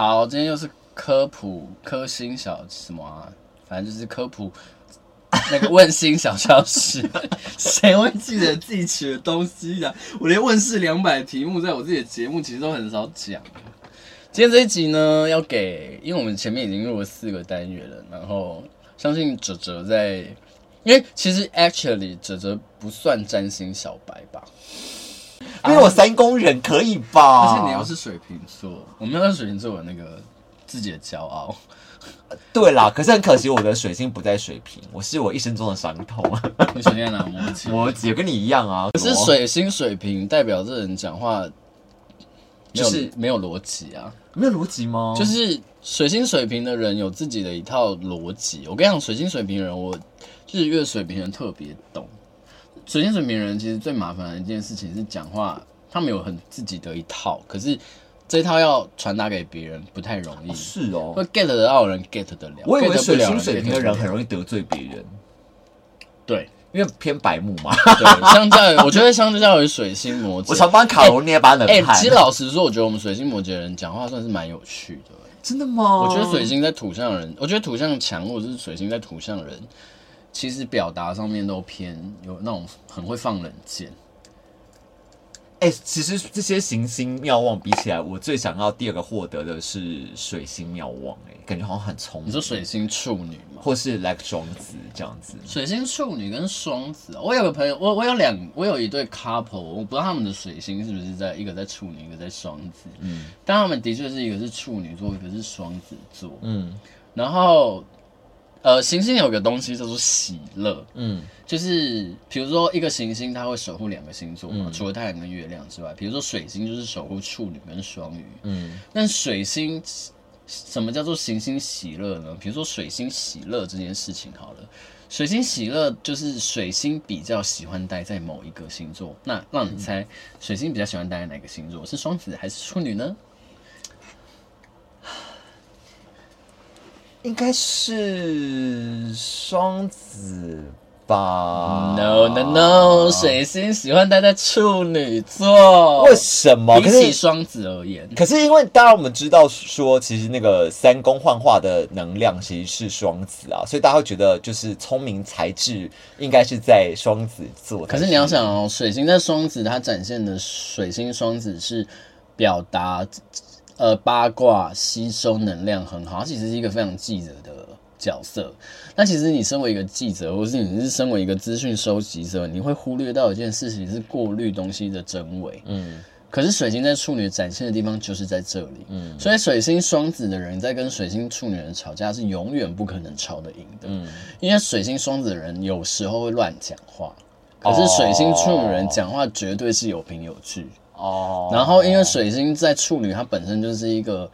好，今天又是科普科星小什么啊？反正就是科普那个问星小教室，谁会记得自己取的东西啊？我连问世两百题目，在我自己的节目其实都很少讲。今天这一集呢，要给，因为我们前面已经录了四个单元了，然后相信哲哲在，因为其实 actually 哲哲不算占星小白吧。因为我三宫人可以吧？而且你又是水瓶座，我们要是水瓶座有那个自己的骄傲。对啦，可是很可惜，我的水星不在水瓶，我是我一生中的伤痛。你水星在哪？摩羯。摩羯跟你一样啊。可是水星水瓶代表这人讲话就是没有逻辑啊？没有逻辑吗？就是水星水瓶的人有自己的一套逻辑。我跟你讲，水星水瓶人，我日月水瓶人特别懂。水星水瓶人其实最麻烦的一件事情是讲话，他们有很自己的一套，可是这一套要传达给别人不太容易。是哦，会 get 得到人 get 得了。我以为水星水瓶的人很容易得罪别人。对，因为偏白目嘛。对，相较于 我觉得相较于水星摩羯，我常帮卡罗捏把冷汗。哎，其实老实说，我觉得我们水星摩羯人讲话算是蛮有趣的。真的吗？我觉得水星在土象人，我觉得土象强或者是水星在土象人。其实表达上面都偏有那种很会放冷箭。哎，其实这些行星妙望比起来，我最想要第二个获得的是水星庙旺。哎，感觉好像很聪明。你说水星处女吗？或是 like 双子这样子？水星处女跟双子，我有个朋友，我我有两，我有一对 couple，我不知道他们的水星是不是在一个在处女，一个在双子。嗯，但他们的确是一个是处女座，一个是双子座。嗯，然后。呃，行星有个东西叫做喜乐，嗯，就是比如说一个行星，它会守护两个星座嘛，嗯、除了太阳跟月亮之外，比如说水星就是守护处女跟双鱼，嗯，但水星什么叫做行星喜乐呢？比如说水星喜乐这件事情好了，水星喜乐就是水星比较喜欢待在某一个星座，那让你猜，水星比较喜欢待在哪个星座？是双子还是处女呢？应该是双子吧？No No No，水星喜欢待在处女座。为什么？比起双子而言，可是因为当然我们知道说，其实那个三宫幻化的能量其实是双子啊，所以大家会觉得就是聪明才智应该是在双子座。可是你要想哦，水星在双子，它展现的水星双子是表达。呃，八卦吸收能量很好，它其实是一个非常记者的角色。那其实你身为一个记者，或是你是身为一个资讯收集者，你会忽略到一件事情是过滤东西的真伪。嗯。可是水星在处女展现的地方就是在这里。嗯。所以水星双子的人在跟水星处女人吵架是永远不可能吵得赢的。嗯。因为水星双子的人有时候会乱讲话，可是水星处女人讲话绝对是有凭有据。哦，oh, 然后因为水星在处女，它本身就是一个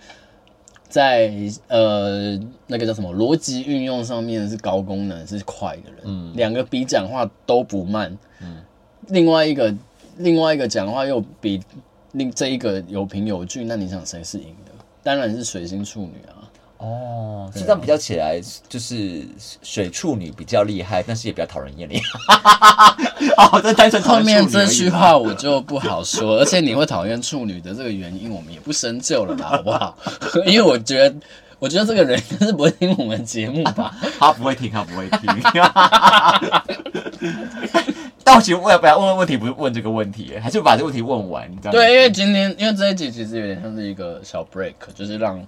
在呃那个叫什么逻辑运用上面是高功能是快的人，嗯，两个比讲话都不慢，嗯，另外一个另外一个讲话又比另这一个有凭有据，那你想谁是赢的？当然是水星处女啊。哦，这样比较起来，就是水处女比较厉害，但是也比较讨人厌你。哦，这单纯后面这句话我就不好说，而且你会讨厌处女的这个原因，我们也不深究了啦，好不好？因为我觉得，我觉得这个人是不会听我们节目吧？他不会听，他不会听。但我其实我要不要问问问题，不是问这个问题，还是把这个问题问完？你知道吗？对，因为今天因为这一集其实有点像是一个小 break，就是让。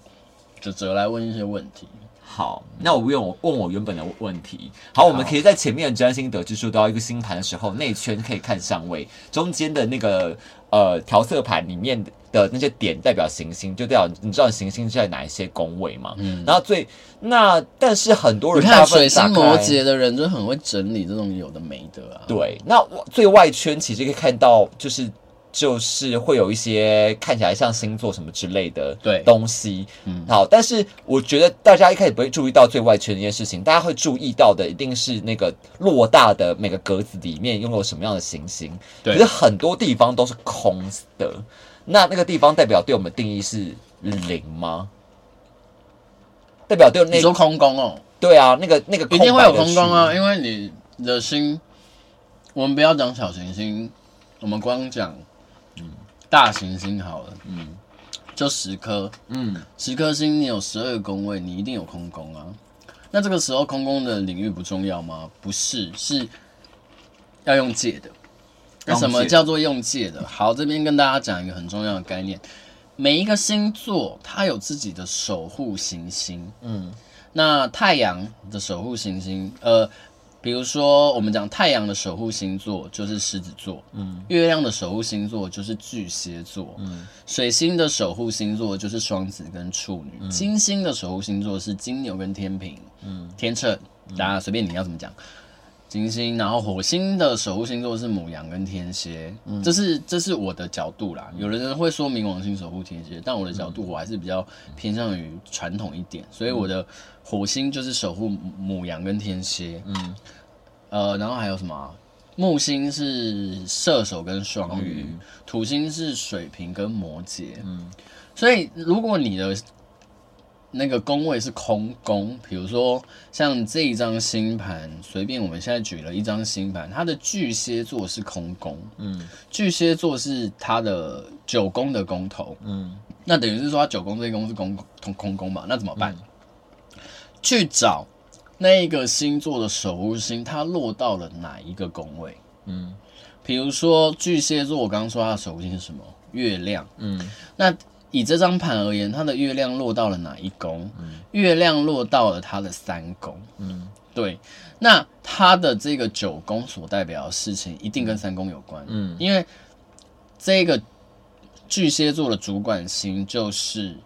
就哲来问一些问题。好，那我问我问我原本的问题。好，我们可以在前面的占星得知说到一个星盘的时候，内圈可以看相位，中间的那个呃调色盘里面的那些点代表行星，就代表你知道行星在哪一些宫位吗？嗯。然后最那但是很多人看水星摩羯的人就很会整理这种有的没的啊。对，那最外圈其实可以看到就是。就是会有一些看起来像星座什么之类的东西，嗯，好，但是我觉得大家一开始不会注意到最外圈的一件事情，大家会注意到的一定是那个偌大的每个格子里面拥有什么样的行星，对，可是很多地方都是空的，那那个地方代表对我们定义是零吗？代表对那个、你说空宫哦？对啊，那个那个一定会有空宫啊，因为你的心，我们不要讲小行星，我们光讲。大行星好了，嗯，就十颗，嗯，十颗星，你有十二个宫位，你一定有空宫啊。那这个时候空宫的领域不重要吗？不是，是要用借的。那什么叫做用借的？好，这边跟大家讲一个很重要的概念。每一个星座它有自己的守护行星，嗯，那太阳的守护行星，呃。比如说，我们讲太阳的守护星座就是狮子座，嗯，月亮的守护星座就是巨蟹座，嗯，水星的守护星座就是双子跟处女，嗯，金星的守护星座是金牛跟天平，嗯，天秤，大家随便你要怎么讲，金星，然后火星的守护星座是母羊跟天蝎，嗯，这是这是我的角度啦，有的人会说冥王星守护天蝎，但我的角度我还是比较偏向于传统一点，所以我的。火星就是守护母羊跟天蝎，嗯，呃，然后还有什么？木星是射手跟双鱼，嗯，土星是水瓶跟摩羯，嗯，所以如果你的那个宫位是空宫，比如说像这一张星盘，随便我们现在举了一张星盘，它的巨蟹座是空宫，嗯，巨蟹座是它的九宫的宫头，嗯，那等于是说它九宫这一宫是空空空宫嘛？那怎么办？嗯去找那一个星座的守护星，它落到了哪一个宫位？嗯，比如说巨蟹座，我刚刚说它的守护星是什么？月亮。嗯，那以这张盘而言，它的月亮落到了哪一宫？嗯，月亮落到了它的三宫。嗯，对。那它的这个九宫所代表的事情，一定跟三宫有关。嗯，因为这个巨蟹座的主管星就是。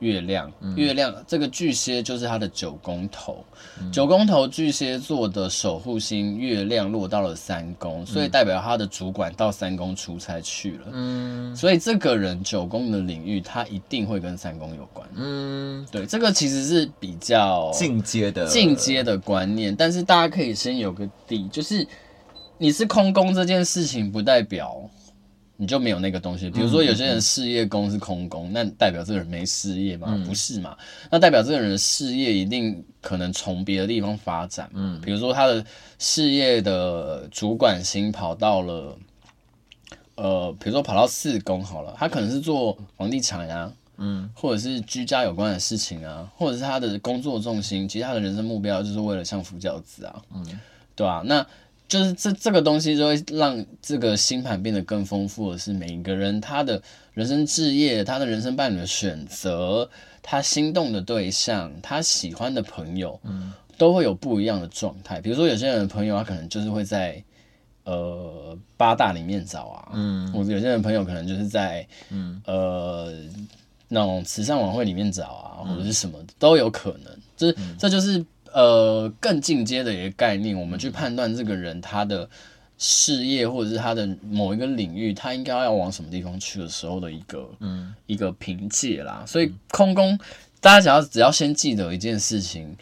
月亮，月亮，这个巨蟹就是他的九宫头，嗯、九宫头巨蟹座的守护星月亮落到了三宫，嗯、所以代表他的主管到三宫出差去了。嗯，所以这个人九宫的领域，他一定会跟三宫有关。嗯，对，这个其实是比较进阶的进阶的观念，但是大家可以先有个底，就是你是空宫这件事情，不代表。你就没有那个东西，比如说有些人事业宫是空宫，那代表这个人没事业吗？不是嘛？那代表这个人的事业一定可能从别的地方发展，嗯，比如说他的事业的主管星跑到了，呃，比如说跑到四宫好了，他可能是做房地产啊，嗯，或者是居家有关的事情啊，或者是他的工作重心，其实他的人生目标就是为了相夫教子啊，嗯，对吧？那。就是这这个东西就会让这个星盘变得更丰富的是，每一个人他的人生置业、他的人生伴侣的选择、他心动的对象、他喜欢的朋友，嗯，都会有不一样的状态。比如说，有些人的朋友他可能就是会在呃八大里面找啊，嗯，或者有些人的朋友可能就是在嗯呃那种慈善晚会里面找啊，或者是什么都有可能。这这就是。呃，更进阶的一个概念，我们去判断这个人他的事业或者是他的某一个领域，他应该要往什么地方去的时候的一个嗯一个凭借啦。所以空宫，大家只要只要先记得一件事情，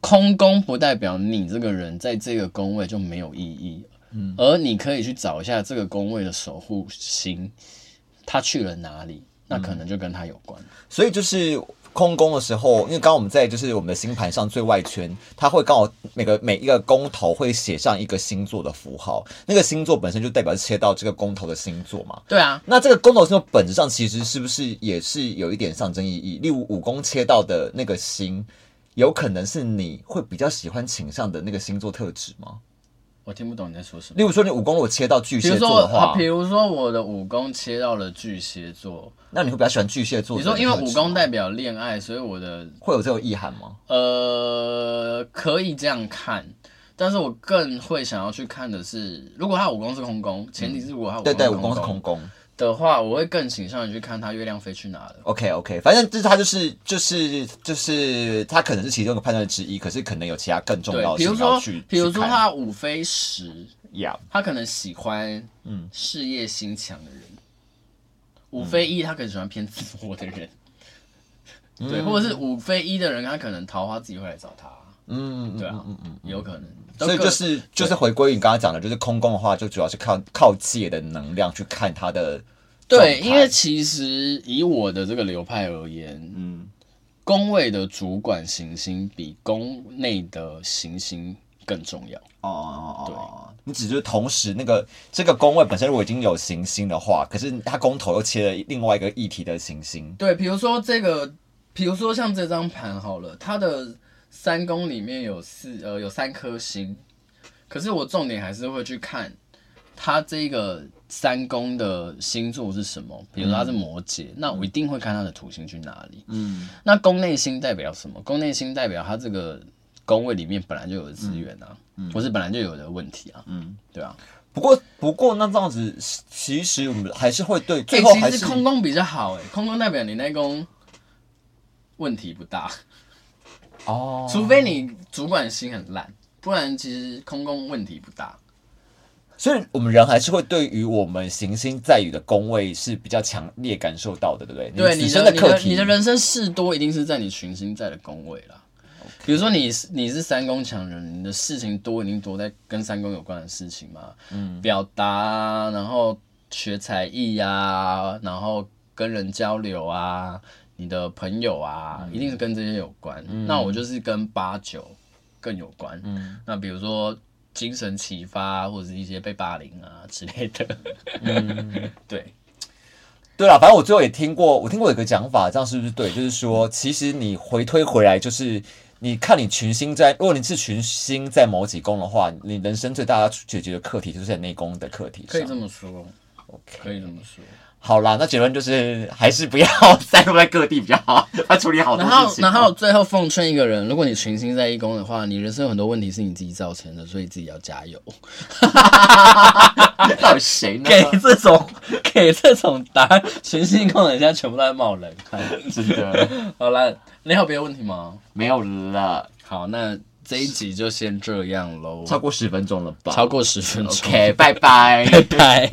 空宫不代表你这个人在这个宫位就没有意义，嗯，而你可以去找一下这个宫位的守护星，他去了哪里，那可能就跟他有关。所以就是。空宫的时候，因为刚刚我们在就是我们的星盘上最外圈，它会刚好每个每一个宫头会写上一个星座的符号，那个星座本身就代表是切到这个宫头的星座嘛。对啊，那这个宫头星座本质上其实是不是也是有一点象征意义？例如五宫切到的那个星，有可能是你会比较喜欢倾向的那个星座特质吗？我听不懂你在说什么。例如说，你五宫如果切到巨蟹座的话，比如说我的武功切到了巨蟹座，那你会比较喜欢巨蟹座？你说，因为武功代表恋爱，所以我的会有这种意涵吗？呃，可以这样看，但是我更会想要去看的是，如果他武功是空宫，前提是如果他武功对对武功是空宫。的话，我会更倾向于去看他月亮飞去哪了。OK OK，反正就是他就是就是就是他可能是其中一个判断之一，可是可能有其他更重要的。比如说，比如说他五飞十，Yeah. 他可能喜欢嗯事业心强的人。五、嗯、飞一，他可能喜欢偏自我的人。嗯、对，或者是五飞一的人，他可能桃花自己会来找他。嗯，对啊，嗯嗯，有可能。所以就是就是回归你刚刚讲的，就是空宫的话，就主要是靠靠借的能量去看它的。对，因为其实以我的这个流派而言，嗯，宫位的主管行星比宫内的行星更重要。哦哦哦，对，你只是同时那个这个宫位本身如果已经有行星的话，可是它宫头又切了另外一个议题的行星。对，比如说这个，比如说像这张盘好了，它的三宫里面有四呃有三颗星，可是我重点还是会去看它这个三宫的星座是什么。比如说它是摩羯，嗯、那我一定会看它的土星去哪里。嗯，那宫内星代表什么？宫内星代表它这个。宫位里面本来就有的资源啊，嗯，或是本来就有的问题啊，嗯，对啊。不过，不过那这样子，其实我们还是会对最后还是、空宫比较好哎、欸，空宫代表你那宫问题不大哦，除非你主管心很烂，不然其实空工问题不大。所以我们人还是会对于我们行星在于的宫位是比较强烈感受到的，对不对？对，你的课题，你的人生事多，一定是在你群星在的宫位啦。比如说你是你是三宫强人，你的事情多一定多在跟三宫有关的事情嘛，嗯，表达啊，然后学才艺呀，然后跟人交流啊，你的朋友啊，嗯、一定是跟这些有关。嗯、那我就是跟八九更有关。嗯，那比如说精神启发或者是一些被霸凌啊 之类的。嗯，对，对啦，反正我最后也听过，我听过有个讲法，这样是不是对？就是说，其实你回推回来就是。你看，你群星在，如果你是群星在某几宫的话，你人生最大要解决的课题就是在内宫的课题上。可以这么说，OK，可以这么说。好啦，那结论就是还是不要 散落在各地比较好，要处理好多事情。然后，然后最后奉劝一个人，如果你群星在一宫的话，你人生有很多问题是你自己造成的，所以自己要加油。到底谁呢？给这种 给这种答案，群星一宫人家全部都在冒冷汗，真的。好了。你还有别的问题吗？没有了。好，那这一集就先这样喽。超过十分钟了吧？超过十分钟。OK，拜拜，拜拜。